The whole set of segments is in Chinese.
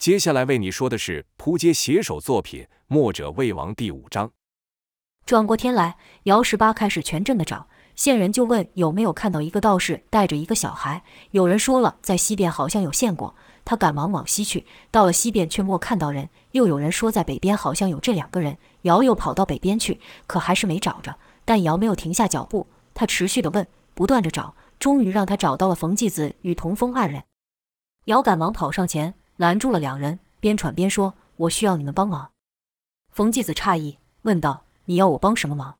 接下来为你说的是扑街写手作品《墨者魏王》第五章。转过天来，姚十八开始全镇的找，县人就问有没有看到一个道士带着一个小孩。有人说了，在西边好像有见过。他赶忙往西去，到了西边却没看到人。又有人说在北边好像有这两个人。姚又跑到北边去，可还是没找着。但姚没有停下脚步，他持续的问，不断的找，终于让他找到了冯继子与童风二人。姚赶忙跑上前，拦住了两人，边喘边说：“我需要你们帮忙。”冯继子诧异，问道：“你要我帮什么忙？”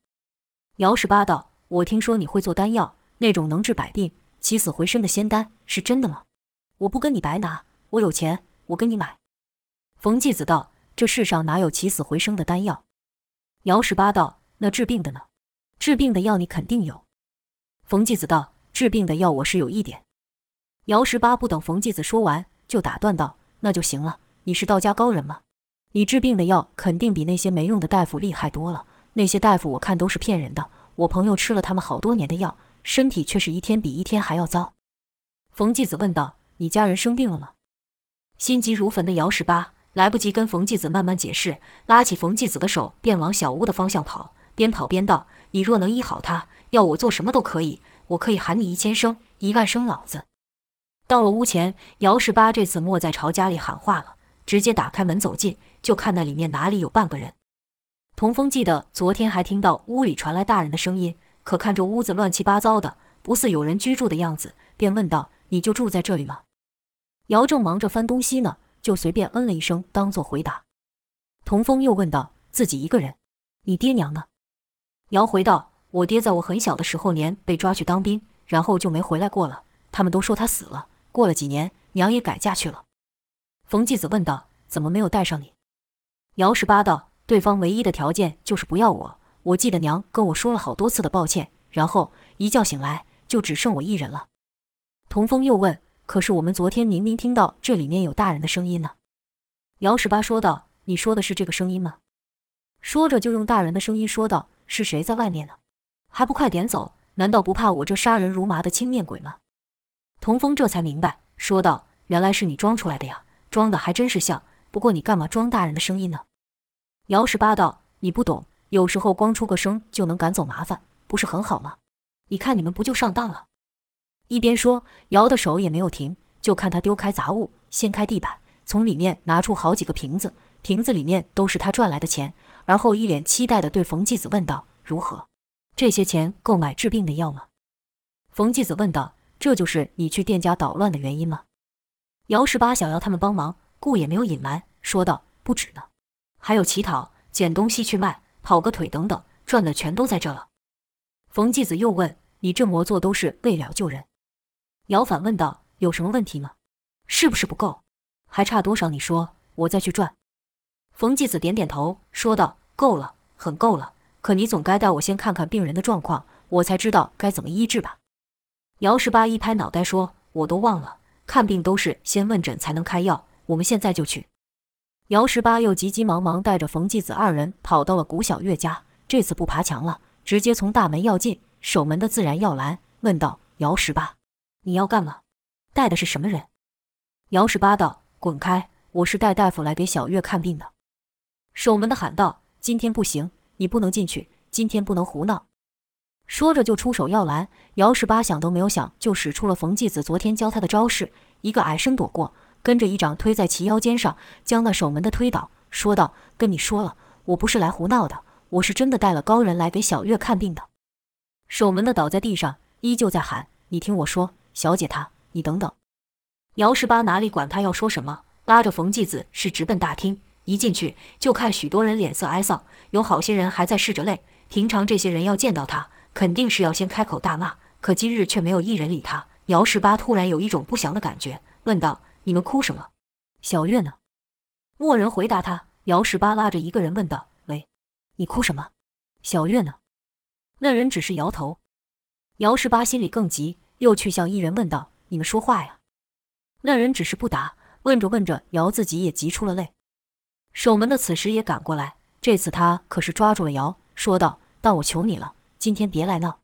姚十八道：“我听说你会做丹药，那种能治百病、起死回生的仙丹，是真的吗？我不跟你白拿。”我有钱，我跟你买。冯继子道：“这世上哪有起死回生的丹药？”姚十八道：“那治病的呢？治病的药你肯定有。”冯继子道：“治病的药我是有一点。”姚十八不等冯继子说完，就打断道：“那就行了。你是道家高人吗？你治病的药肯定比那些没用的大夫厉害多了。那些大夫我看都是骗人的。我朋友吃了他们好多年的药，身体却是一天比一天还要糟。”冯继子问道：“你家人生病了吗？”心急如焚的姚十八来不及跟冯继子慢慢解释，拉起冯继子的手便往小屋的方向跑，边跑边道：“你若能医好他，要我做什么都可以，我可以喊你一千声、一万声老子。”到了屋前，姚十八这次莫再朝家里喊话了，直接打开门走进，就看那里面哪里有半个人。童风记得昨天还听到屋里传来大人的声音，可看这屋子乱七八糟的，不似有人居住的样子，便问道：“你就住在这里吗？”姚正忙着翻东西呢，就随便嗯了一声，当做回答。童风又问道：“自己一个人？你爹娘呢？”姚回道：“我爹在我很小的时候年被抓去当兵，然后就没回来过了。他们都说他死了。过了几年，娘也改嫁去了。”冯继子问道：“怎么没有带上你？”姚十八道：“对方唯一的条件就是不要我。我记得娘跟我说了好多次的抱歉，然后一觉醒来，就只剩我一人了。”童风又问。可是我们昨天明明听到这里面有大人的声音呢。姚十八说道：“你说的是这个声音吗？”说着就用大人的声音说道：“是谁在外面呢？还不快点走！难道不怕我这杀人如麻的青面鬼吗？”童风这才明白，说道：“原来是你装出来的呀，装的还真是像。不过你干嘛装大人的声音呢？”姚十八道：“你不懂，有时候光出个声就能赶走麻烦，不是很好吗？你看你们不就上当了？”一边说，姚的手也没有停，就看他丢开杂物，掀开地板，从里面拿出好几个瓶子，瓶子里面都是他赚来的钱。而后一脸期待地对冯继子问道：“如何？这些钱够买治病的药吗？”冯继子问道：“这就是你去店家捣乱的原因吗？”姚十八想要他们帮忙，故也没有隐瞒，说道：“不止呢，还有乞讨、捡东西去卖、跑个腿等等，赚的全都在这了。”冯继子又问：“你这么做都是为了救人？”姚反问道：“有什么问题吗？是不是不够？还差多少？你说，我再去赚。”冯继子点点头，说道：“够了，很够了。可你总该带我先看看病人的状况，我才知道该怎么医治吧？”姚十八一拍脑袋说：“我都忘了，看病都是先问诊才能开药。我们现在就去。”姚十八又急急忙忙带着冯继子二人跑到了古小月家，这次不爬墙了，直接从大门要进，守门的自然要拦，问道：“姚十八。”你要干嘛？带的是什么人？姚十八道：“滚开！我是带大夫来给小月看病的。”守门的喊道：“今天不行，你不能进去，今天不能胡闹。”说着就出手要拦。姚十八想都没有想，就使出了冯继子昨天教他的招式，一个矮身躲过，跟着一掌推在其腰间上，将那守门的推倒，说道：“跟你说了，我不是来胡闹的，我是真的带了高人来给小月看病的。”守门的倒在地上，依旧在喊：“你听我说。”小姐她，你等等。姚十八哪里管他要说什么，拉着冯继子是直奔大厅。一进去就看许多人脸色哀丧，有好些人还在拭着泪。平常这些人要见到他，肯定是要先开口大骂，可今日却没有一人理他。姚十八突然有一种不祥的感觉，问道：“你们哭什么？小月呢？”莫人回答他。姚十八拉着一个人问道：“喂，你哭什么？小月呢？”那人只是摇头。姚十八心里更急。又去向一人问道：“你们说话呀？”那人只是不答。问着问着，姚自己也急出了泪。守门的此时也赶过来，这次他可是抓住了姚，说道：“但我求你了，今天别来闹。”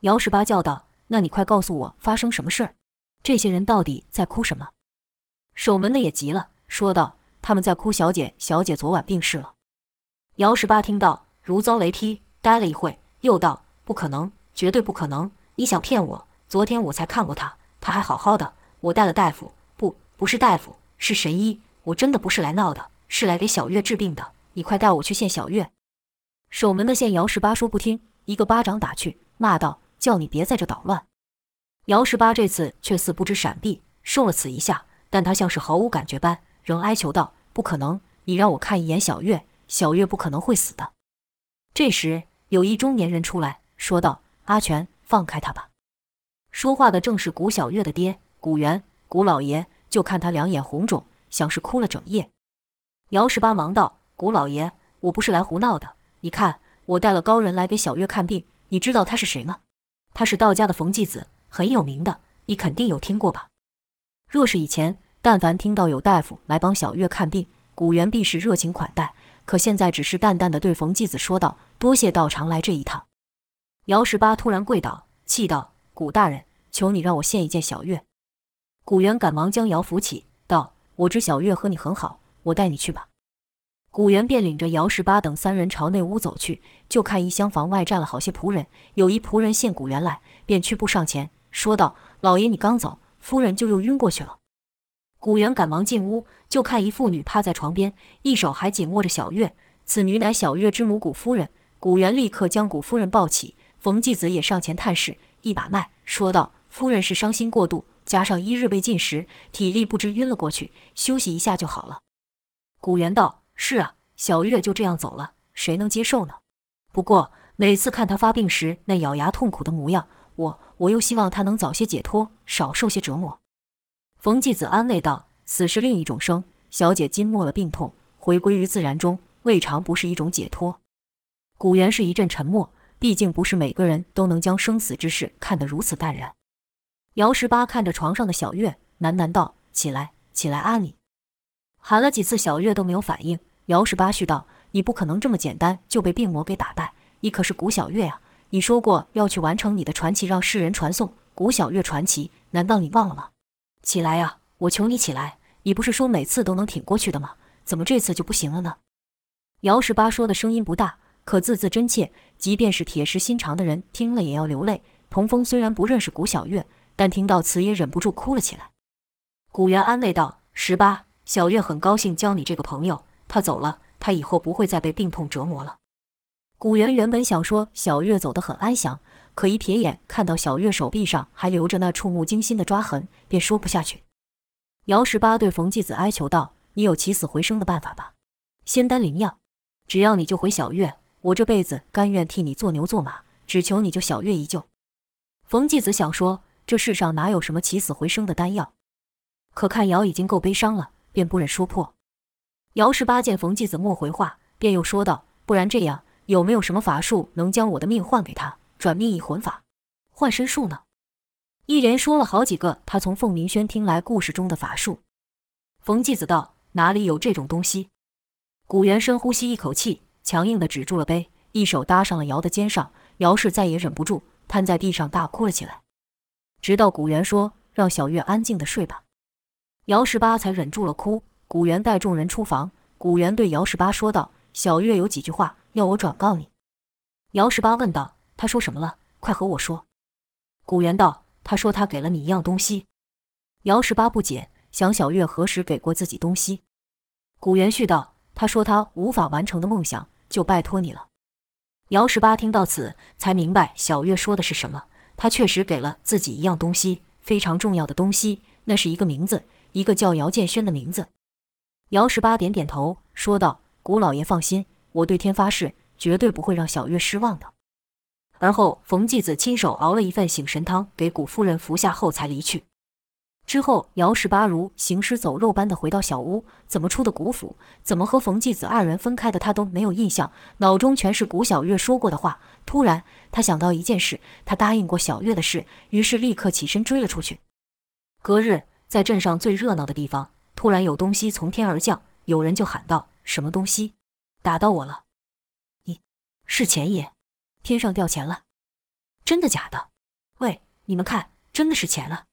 姚十八叫道：“那你快告诉我发生什么事儿？这些人到底在哭什么？”守门的也急了，说道：“他们在哭小姐，小姐昨晚病逝了。”姚十八听到，如遭雷劈，呆了一会，又道：“不可能，绝对不可能！你想骗我？昨天我才看过他，他还好好的。我带了大夫，不，不是大夫，是神医。我真的不是来闹的，是来给小月治病的。你快带我去见小月。”守门的见姚十八说不听，一个巴掌打去，骂道：“叫你别在这捣乱！”姚十八这次却似不知闪避，受了此一下，但他像是毫无感觉般，仍哀求道：“不可能！你让我看一眼小月，小月不可能会死的。”这时，有一中年人出来说道：“阿全，放开他吧。”说话的正是古小月的爹古元，古老爷。就看他两眼红肿，像是哭了整夜。姚十八忙道：“古老爷，我不是来胡闹的。”你看，我带了高人来给小月看病，你知道他是谁吗？他是道家的冯继子，很有名的，你肯定有听过吧？若是以前，但凡听到有大夫来帮小月看病，古元必是热情款待。可现在只是淡淡的对冯继子说道：“多谢道长来这一趟。”姚十八突然跪倒，气道：“古大人，求你让我见一见小月。”古元赶忙将姚扶起，道：“我知小月和你很好，我带你去吧。”古元便领着姚十八等三人朝内屋走去，就看一厢房外站了好些仆人。有一仆人见古元来，便屈步上前说道：“老爷，你刚走，夫人就又晕过去了。”古元赶忙进屋，就看一妇女趴在床边，一手还紧握着小月。此女乃小月之母古夫人。古元立刻将古夫人抱起，冯继子也上前探视，一把脉，说道：“夫人是伤心过度，加上一日未进食，体力不支晕了过去，休息一下就好了。”古元道。是啊，小月就这样走了，谁能接受呢？不过每次看她发病时那咬牙痛苦的模样，我我又希望她能早些解脱，少受些折磨。冯继子安慰道：“死是另一种生，小姐经没了病痛，回归于自然中，未尝不是一种解脱。”古元是一阵沉默，毕竟不是每个人都能将生死之事看得如此淡然。姚十八看着床上的小月，喃喃道：“起来，起来，阿你。”喊了几次，小月都没有反应。姚十八续道：“你不可能这么简单就被病魔给打败，你可是古小月呀！你说过要去完成你的传奇，让世人传颂古小月传奇，难道你忘了吗？起来呀！我求你起来！你不是说每次都能挺过去的吗？怎么这次就不行了呢？”姚十八说的声音不大，可字字真切，即便是铁石心肠的人听了也要流泪。童风虽然不认识古小月，但听到此也忍不住哭了起来。古元安慰道：“十八，小月很高兴交你这个朋友。”他走了，他以后不会再被病痛折磨了。古元原本想说小月走得很安详，可一瞥眼看到小月手臂上还留着那触目惊心的抓痕，便说不下去。姚十八对冯继子哀求道：“你有起死回生的办法吧？仙丹灵药，只要你救回小月，我这辈子甘愿替你做牛做马，只求你救小月一救。”冯继子想说，这世上哪有什么起死回生的丹药？可看姚已经够悲伤了，便不忍说破。姚十八见冯继子莫回话，便又说道：“不然这样，有没有什么法术能将我的命换给他？转命易魂法、换身术呢？”一连说了好几个他从凤鸣轩听来故事中的法术。冯继子道：“哪里有这种东西？”古元深呼吸一口气，强硬地止住了杯，一手搭上了姚的肩上。姚氏再也忍不住，瘫在地上大哭了起来。直到古元说：“让小月安静地睡吧。”姚十八才忍住了哭。古元带众人出房，古元对姚十八说道：“小月有几句话要我转告你。”姚十八问道：“他说什么了？快和我说。”古元道：“他说他给了你一样东西。”姚十八不解，想小月何时给过自己东西？古元续道：“他说他无法完成的梦想，就拜托你了。”姚十八听到此，才明白小月说的是什么。他确实给了自己一样东西，非常重要的东西，那是一个名字，一个叫姚建轩的名字。姚十八点点头，说道：“古老爷放心，我对天发誓，绝对不会让小月失望的。”而后，冯继子亲手熬了一份醒神汤给古夫人服下后才离去。之后，姚十八如行尸走肉般的回到小屋，怎么出的古府，怎么和冯继子二人分开的，他都没有印象，脑中全是古小月说过的话。突然，他想到一件事，他答应过小月的事，于是立刻起身追了出去。隔日，在镇上最热闹的地方。突然有东西从天而降，有人就喊道：“什么东西？打到我了！你是钱爷，天上掉钱了，真的假的？喂，你们看，真的是钱了，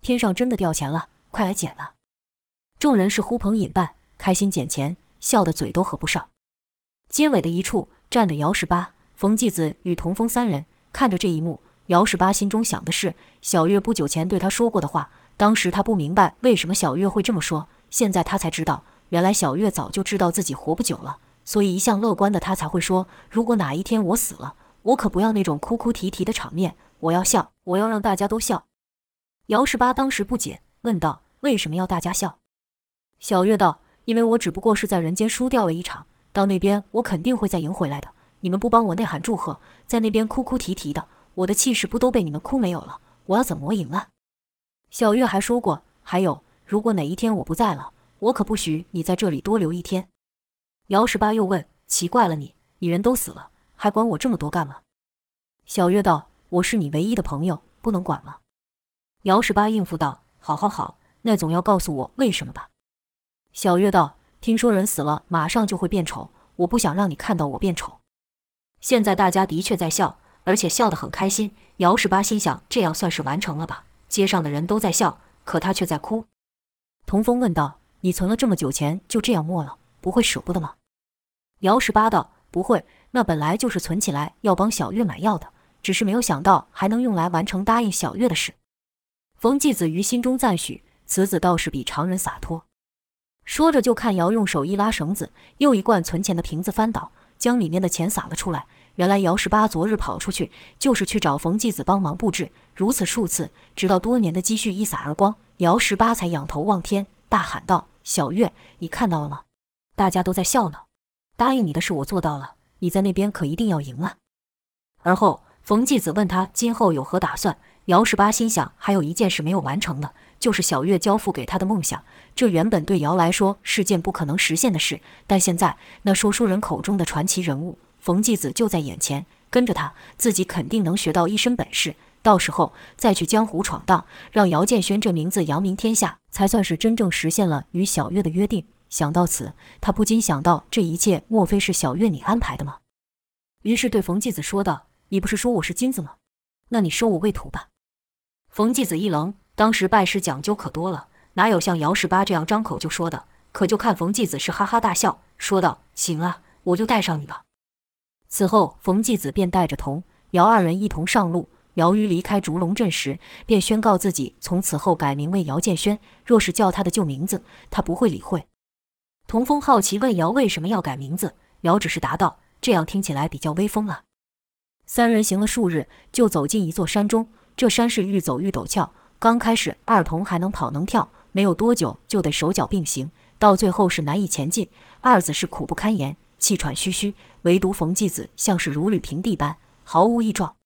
天上真的掉钱了，快来捡了！”众人是呼朋引伴，开心捡钱，笑得嘴都合不上。街尾的一处站着姚十八、冯继子与童风三人，看着这一幕，姚十八心中想的是小月不久前对他说过的话。当时他不明白为什么小月会这么说，现在他才知道，原来小月早就知道自己活不久了，所以一向乐观的他才会说：如果哪一天我死了，我可不要那种哭哭啼啼的场面，我要笑，我要让大家都笑。姚十八当时不解，问道：为什么要大家笑？小月道：因为我只不过是在人间输掉了一场。到那边，我肯定会再赢回来的。你们不帮我呐喊祝贺，在那边哭哭啼啼的，我的气势不都被你们哭没有了？我要怎么赢了？小月还说过，还有，如果哪一天我不在了，我可不许你在这里多留一天。姚十八又问：奇怪了你，你人都死了，还管我这么多干嘛？小月道：我是你唯一的朋友，不能管吗？姚十八应付道：好好好，那总要告诉我为什么吧。小月道。听说人死了马上就会变丑，我不想让你看到我变丑。现在大家的确在笑，而且笑得很开心。姚十八心想，这样算是完成了吧？街上的人都在笑，可他却在哭。童风问道：“你存了这么久钱，就这样没了，不会舍不得吗？”姚十八道：“不会，那本来就是存起来要帮小月买药的，只是没有想到还能用来完成答应小月的事。”冯继子于心中赞许，此子倒是比常人洒脱。说着，就看姚用手一拉绳子，又一罐存钱的瓶子翻倒，将里面的钱撒了出来。原来姚十八昨日跑出去，就是去找冯继子帮忙布置。如此数次，直到多年的积蓄一洒而光，姚十八才仰头望天，大喊道：“小月，你看到了吗？大家都在笑呢。答应你的事我做到了，你在那边可一定要赢了。”而后，冯继子问他今后有何打算。姚十八心想，还有一件事没有完成呢。就是小月交付给他的梦想，这原本对姚来说是件不可能实现的事，但现在那说书人口中的传奇人物冯继子就在眼前，跟着他，自己肯定能学到一身本事，到时候再去江湖闯荡，让姚建轩这名字扬名天下，才算是真正实现了与小月的约定。想到此，他不禁想到，这一切莫非是小月你安排的吗？于是对冯继子说道：“你不是说我是金子吗？那你收我为徒吧。”冯继子一愣。当时拜师讲究可多了，哪有像姚十八这样张口就说的？可就看冯继子是哈哈大笑，说道：“行啊，我就带上你吧。”此后，冯继子便带着童姚二人一同上路。姚于离开竹龙镇时，便宣告自己从此后改名为姚建轩。若是叫他的旧名字，他不会理会。童风好奇问姚为什么要改名字，姚只是答道：“这样听起来比较威风啊。”三人行了数日，就走进一座山中。这山势愈走愈陡峭。刚开始，二童还能跑能跳，没有多久就得手脚并行，到最后是难以前进。二子是苦不堪言，气喘吁吁，唯独冯继子像是如履平地般毫无异状。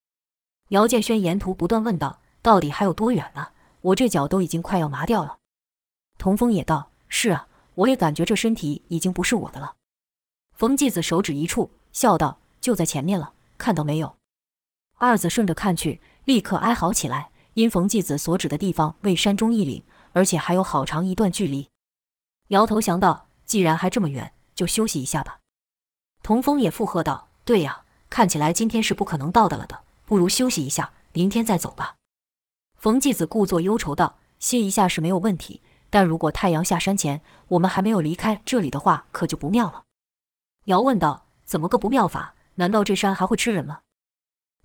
姚建轩沿途不断问道：“到底还有多远呢？我这脚都已经快要麻掉了。”童风也道：“是啊，我也感觉这身体已经不是我的了。”冯继子手指一处，笑道：“就在前面了，看到没有？”二子顺着看去，立刻哀嚎起来。因冯继子所指的地方为山中一岭，而且还有好长一段距离。摇头想道：“既然还这么远，就休息一下吧。”童风也附和道：“对呀，看起来今天是不可能到的了的，不如休息一下，明天再走吧。”冯继子故作忧愁道：“歇一下是没有问题，但如果太阳下山前我们还没有离开这里的话，可就不妙了。”姚问道：“怎么个不妙法？难道这山还会吃人吗？”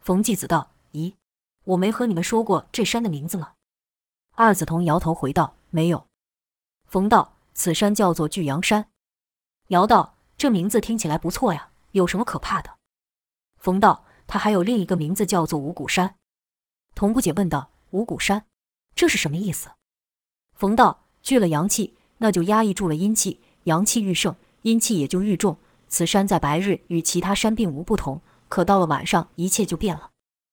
冯继子道：“咦？”我没和你们说过这山的名字吗？二子童摇头回道：“没有。”冯道：“此山叫做巨阳山。”姚道：“这名字听起来不错呀，有什么可怕的？”冯道：“他还有另一个名字叫做五谷山。”童不解问道：“五谷山，这是什么意思？”冯道：“聚了阳气，那就压抑住了阴气，阳气愈盛，阴气也就愈重。此山在白日与其他山并无不同，可到了晚上，一切就变了。”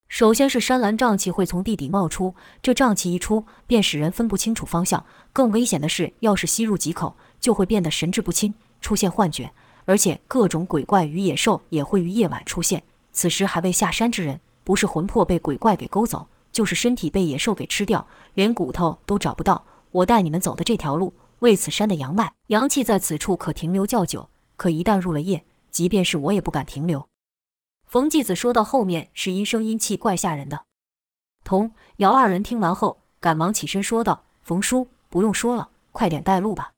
首先是山岚瘴气会从地底冒出，这瘴气一出，便使人分不清楚方向。更危险的是，要是吸入几口，就会变得神志不清，出现幻觉。而且各种鬼怪与野兽也会于夜晚出现。此时还未下山之人，不是魂魄被鬼怪给勾走，就是身体被野兽给吃掉，连骨头都找不到。我带你们走的这条路，为此山的阳脉，阳气在此处可停留较久，可一旦入了夜，即便是我也不敢停留。冯继子说到后面是阴声阴气，怪吓人的。童姚二人听完后，赶忙起身说道：“冯叔，不用说了，快点带路吧。”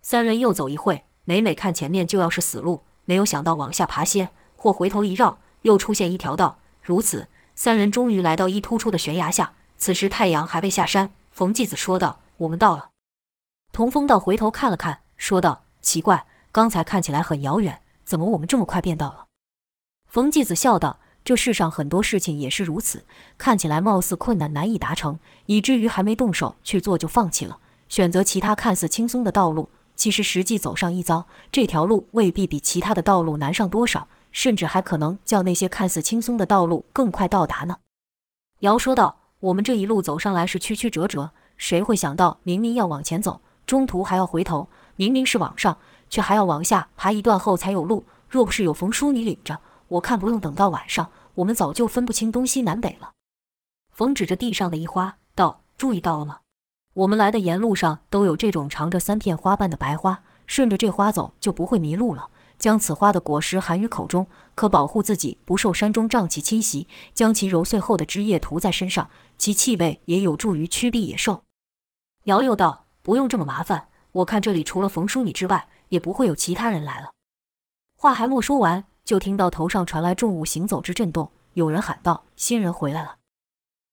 三人又走一会，每每看前面就要是死路，没有想到往下爬些，或回头一绕，又出现一条道。如此，三人终于来到一突出的悬崖下。此时太阳还未下山，冯继子说道：“我们到了。”童风道回头看了看，说道：“奇怪，刚才看起来很遥远，怎么我们这么快便到了？”冯继子笑道：“这世上很多事情也是如此，看起来貌似困难难以达成，以至于还没动手去做就放弃了，选择其他看似轻松的道路。其实实际走上一遭，这条路未必比其他的道路难上多少，甚至还可能较那些看似轻松的道路更快到达呢。”姚说道。我们这一路走上来是曲曲折折，谁会想到明明要往前走，中途还要回头；明明是往上，却还要往下爬一段后才有路。若不是有冯叔你领着，我看不用等到晚上，我们早就分不清东西南北了。冯指着地上的一花道：“注意到了吗？我们来的沿路上都有这种长着三片花瓣的白花，顺着这花走就不会迷路了。”将此花的果实含于口中，可保护自己不受山中瘴气侵袭。将其揉碎后的汁液涂在身上，其气味也有助于驱避野兽。瑶又道：“不用这么麻烦，我看这里除了冯叔你之外，也不会有其他人来了。”话还没说完，就听到头上传来重物行走之震动，有人喊道：“新人回来了！”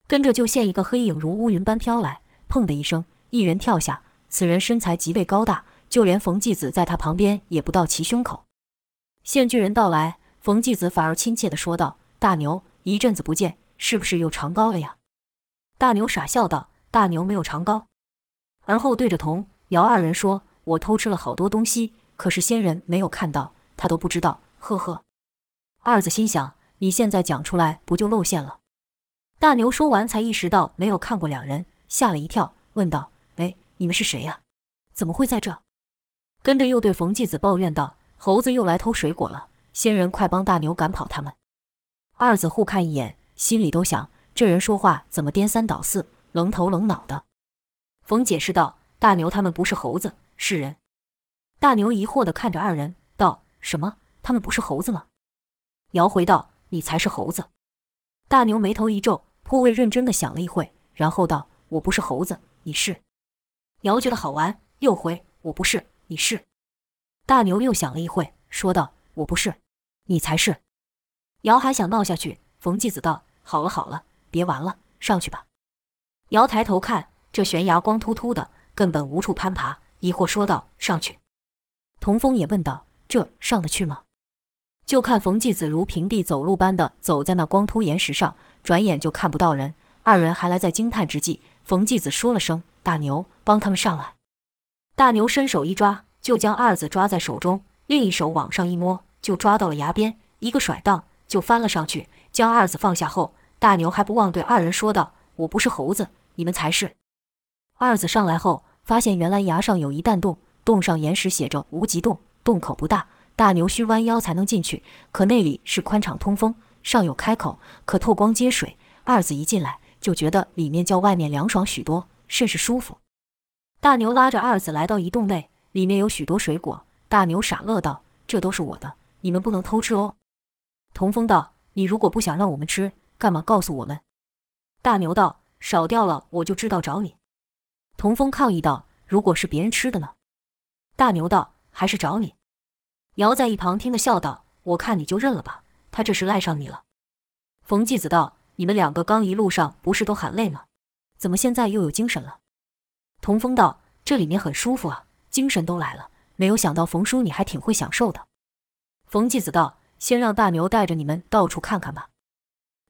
跟着就现一个黑影如乌云般飘来，砰的一声，一人跳下。此人身材极为高大，就连冯继子在他旁边也不到其胸口。见巨人到来，冯继子反而亲切地说道：“大牛，一阵子不见，是不是又长高了呀？”大牛傻笑道：“大牛没有长高。”而后对着童姚二人说：“我偷吃了好多东西，可是仙人没有看到，他都不知道。”呵呵。二子心想：“你现在讲出来，不就露馅了？”大牛说完，才意识到没有看过两人，吓了一跳，问道：“哎，你们是谁呀？怎么会在这？”跟着又对冯继子抱怨道。猴子又来偷水果了，仙人快帮大牛赶跑他们。二子互看一眼，心里都想：这人说话怎么颠三倒四、愣头愣脑的？冯解释道：“大牛他们不是猴子，是人。”大牛疑惑地看着二人，道：“什么？他们不是猴子吗？”尧回道：“你才是猴子。”大牛眉头一皱，颇为认真地想了一会，然后道：“我不是猴子，你是。”尧觉得好玩，又回：“我不是，你是。”大牛又想了一会，说道：“我不是，你才是。”尧还想闹下去，冯继子道：“好了好了，别玩了，上去吧。”尧抬头看，这悬崖光秃秃的，根本无处攀爬，疑惑说道：“上去？”童风也问道：“这上得去吗？”就看冯继子如平地走路般的走在那光秃岩石上，转眼就看不到人。二人还来在惊叹之际，冯继子说了声：“大牛，帮他们上来。”大牛伸手一抓。就将二子抓在手中，另一手往上一摸，就抓到了崖边，一个甩荡就翻了上去。将二子放下后，大牛还不忘对二人说道：“我不是猴子，你们才是。”二子上来后，发现原来崖上有一弹洞，洞上岩石写着“无极洞”，洞口不大，大牛需弯腰才能进去。可那里是宽敞通风，上有开口，可透光接水。二子一进来就觉得里面较外面凉爽许多，甚是舒服。大牛拉着二子来到一洞内。里面有许多水果，大牛傻乐道：“这都是我的，你们不能偷吃哦。”童风道：“你如果不想让我们吃，干嘛告诉我们？”大牛道：“少掉了我就知道找你。”童风抗议道：“如果是别人吃的呢？”大牛道：“还是找你。”尧在一旁听得笑道：“我看你就认了吧，他这是赖上你了。”冯继子道：“你们两个刚一路上不是都喊累吗？怎么现在又有精神了？”童风道：“这里面很舒服啊。”精神都来了，没有想到冯叔你还挺会享受的。冯继子道：“先让大牛带着你们到处看看吧。”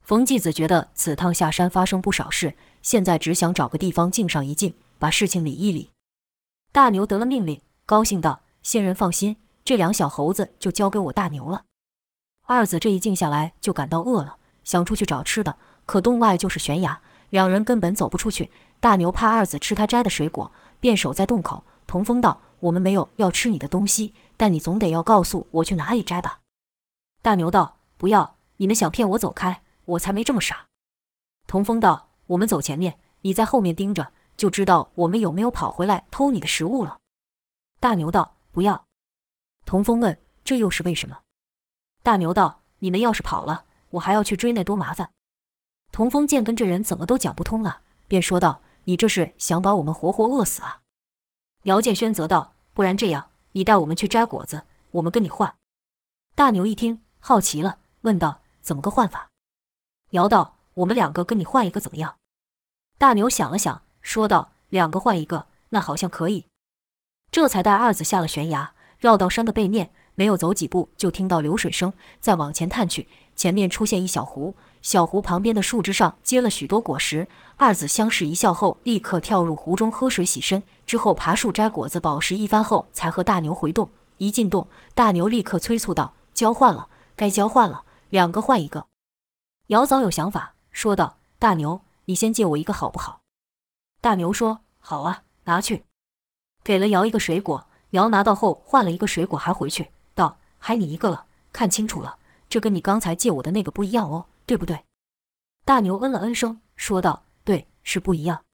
冯继子觉得此趟下山发生不少事，现在只想找个地方静上一静，把事情理一理。大牛得了命令，高兴道：“仙人放心，这两小猴子就交给我大牛了。”二子这一静下来，就感到饿了，想出去找吃的，可洞外就是悬崖，两人根本走不出去。大牛怕二子吃他摘的水果，便守在洞口。童风道：“我们没有要吃你的东西，但你总得要告诉我去哪里摘吧。”大牛道：“不要，你们想骗我走开，我才没这么傻。”童风道：“我们走前面，你在后面盯着，就知道我们有没有跑回来偷你的食物了。”大牛道：“不要。”童风问：“这又是为什么？”大牛道：“你们要是跑了，我还要去追，那多麻烦。”童风见跟这人怎么都讲不通了，便说道：“你这是想把我们活活饿死啊？”姚建轩则道：“不然这样，你带我们去摘果子，我们跟你换。”大牛一听，好奇了，问道：“怎么个换法？”姚道：“我们两个跟你换一个怎么样？”大牛想了想，说道：“两个换一个，那好像可以。”这才带二子下了悬崖，绕到山的背面，没有走几步，就听到流水声。再往前探去，前面出现一小湖，小湖旁边的树枝上结了许多果实。二子相视一笑后，立刻跳入湖中喝水洗身，之后爬树摘果子，饱食一番后，才和大牛回洞。一进洞，大牛立刻催促道。交换了，该交换了，两个换一个。姚早有想法，说道：“大牛，你先借我一个好不好？”大牛说：“好啊，拿去。”给了姚一个水果，姚拿到后换了一个水果，还回去道：“还你一个了，看清楚了，这跟你刚才借我的那个不一样哦，对不对？”大牛嗯了嗯声，说道：“对，是不一样。”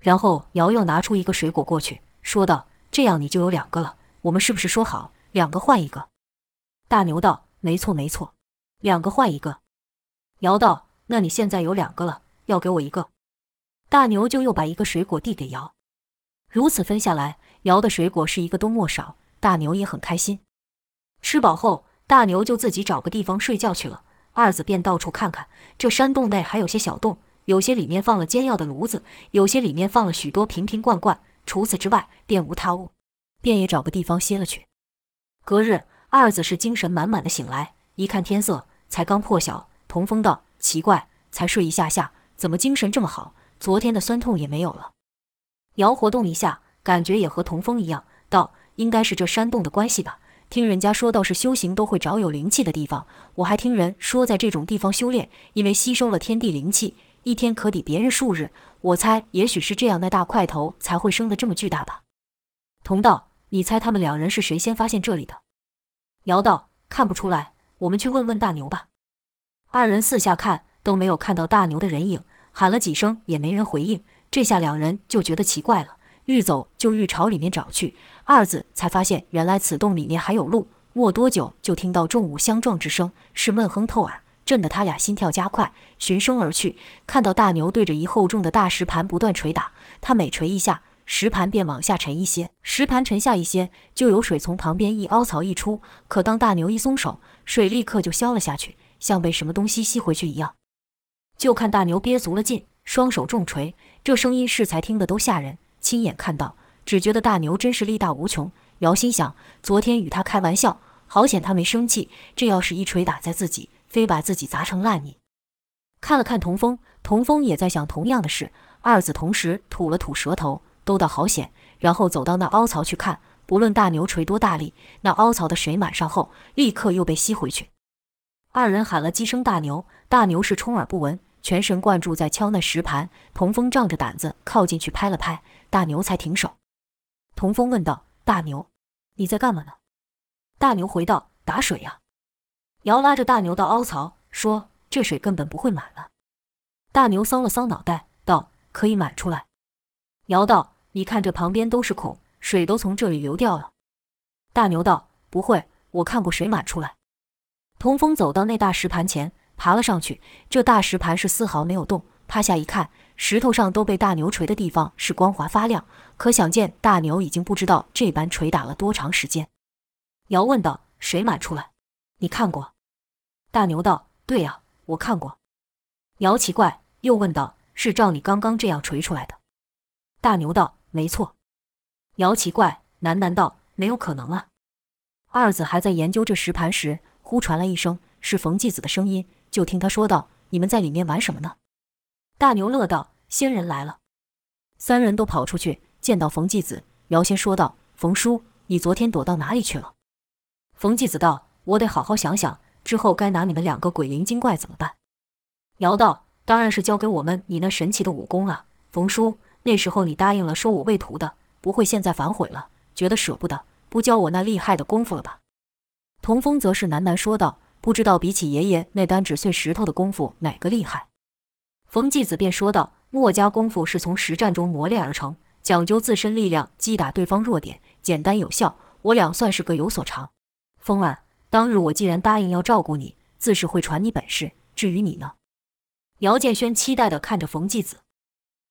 然后瑶又拿出一个水果过去，说道：“这样你就有两个了，我们是不是说好两个换一个？”大牛道：“没错，没错，两个换一个。”瑶道：“那你现在有两个了，要给我一个。”大牛就又把一个水果递给瑶。如此分下来，瑶的水果是一个都没少，大牛也很开心。吃饱后，大牛就自己找个地方睡觉去了。二子便到处看看，这山洞内还有些小洞，有些里面放了煎药的炉子，有些里面放了许多瓶瓶罐罐。除此之外，便无他物，便也找个地方歇了去。隔日。二子是精神满满的醒来，一看天色，才刚破晓。童风道：“奇怪，才睡一下下，怎么精神这么好？昨天的酸痛也没有了。”摇活动一下，感觉也和童风一样，道：“应该是这山洞的关系吧？听人家说道是修行都会找有灵气的地方，我还听人说在这种地方修炼，因为吸收了天地灵气，一天可抵别人数日。我猜，也许是这样那大块头才会生得这么巨大吧。”同道：“你猜他们两人是谁先发现这里的？”姚道：“看不出来，我们去问问大牛吧。”二人四下看，都没有看到大牛的人影，喊了几声也没人回应。这下两人就觉得奇怪了，愈走就愈朝里面找去。二子才发现，原来此洞里面还有路。没多久，就听到重物相撞之声，是闷哼透耳，震得他俩心跳加快，循声而去，看到大牛对着一厚重的大石盘不断捶打，他每捶一下。石盘便往下沉一些，石盘沉下一些，就有水从旁边一凹槽溢出。可当大牛一松手，水立刻就消了下去，像被什么东西吸回去一样。就看大牛憋足了劲，双手重捶，这声音是才听得都吓人。亲眼看到，只觉得大牛真是力大无穷。姚心想，昨天与他开玩笑，好险他没生气。这要是一锤打在自己，非把自己砸成烂泥。看了看童风，童风也在想同样的事。二子同时吐了吐舌头。都道好险，然后走到那凹槽去看。不论大牛锤多大力，那凹槽的水满上后，立刻又被吸回去。二人喊了几声“大牛”，大牛是充耳不闻，全神贯注在敲那石盘。童风仗着胆子靠近去拍了拍，大牛才停手。童风问道：“大牛，你在干嘛呢？”大牛回道：“打水呀。”瑶拉着大牛到凹槽，说：“这水根本不会满了。”大牛搔了搔脑袋，道：“可以满出来。”瑶道。你看这旁边都是孔，水都从这里流掉了。大牛道：“不会，我看过水满出来。”童风走到那大石盘前，爬了上去。这大石盘是丝毫没有动。趴下一看，石头上都被大牛锤的地方是光滑发亮，可想见大牛已经不知道这般捶打了多长时间。尧问道：“水满出来？你看过？”大牛道：“对呀，我看过。”尧奇怪，又问道：“是照你刚刚这样锤出来的？”大牛道。没错，尧奇怪，喃喃道：“没有可能啊！”二子还在研究这石盘时，忽传来一声，是冯继子的声音。就听他说道：“你们在里面玩什么呢？”大牛乐道：“仙人来了。”三人都跑出去，见到冯继子，尧先说道：“冯叔，你昨天躲到哪里去了？”冯继子道：“我得好好想想，之后该拿你们两个鬼灵精怪怎么办。”尧道：“当然是交给我们你那神奇的武功啊，冯叔。”那时候你答应了收我为徒的，不会现在反悔了，觉得舍不得，不教我那厉害的功夫了吧？童风则是喃喃说道：“不知道比起爷爷那单纸碎石头的功夫哪个厉害？”冯继子便说道：“墨家功夫是从实战中磨练而成，讲究自身力量击打对方弱点，简单有效。我俩算是各有所长。风儿，当日我既然答应要照顾你，自是会传你本事。至于你呢？”姚建轩期待地看着冯继子，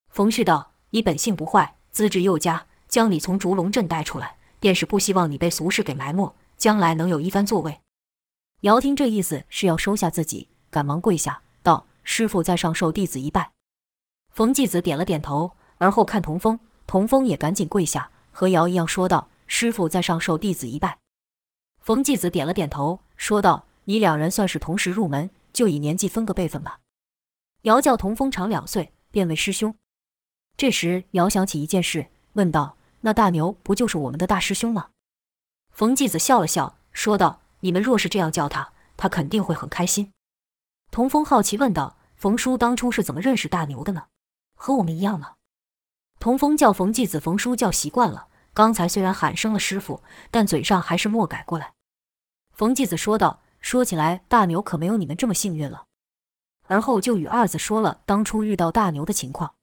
冯旭道。你本性不坏，资质又佳，将你从逐龙镇带出来，便是不希望你被俗世给埋没，将来能有一番作为。姚听这意思是要收下自己，赶忙跪下道：“师傅在上，受弟子一拜。”冯继子点了点头，而后看童风，童风也赶紧跪下，和姚一样说道：“师傅在上，受弟子一拜。”冯继子点了点头，说道：“你两人算是同时入门，就以年纪分个辈分吧。”姚叫童风长两岁，便为师兄。这时姚想起一件事，问道：“那大牛不就是我们的大师兄吗？”冯继子笑了笑，说道：“你们若是这样叫他，他肯定会很开心。”童风好奇问道：“冯叔当初是怎么认识大牛的呢？和我们一样了？”童风叫冯继子冯叔叫习惯了，刚才虽然喊声了师傅，但嘴上还是没改过来。冯继子说道：“说起来，大牛可没有你们这么幸运了。”而后就与二子说了当初遇到大牛的情况。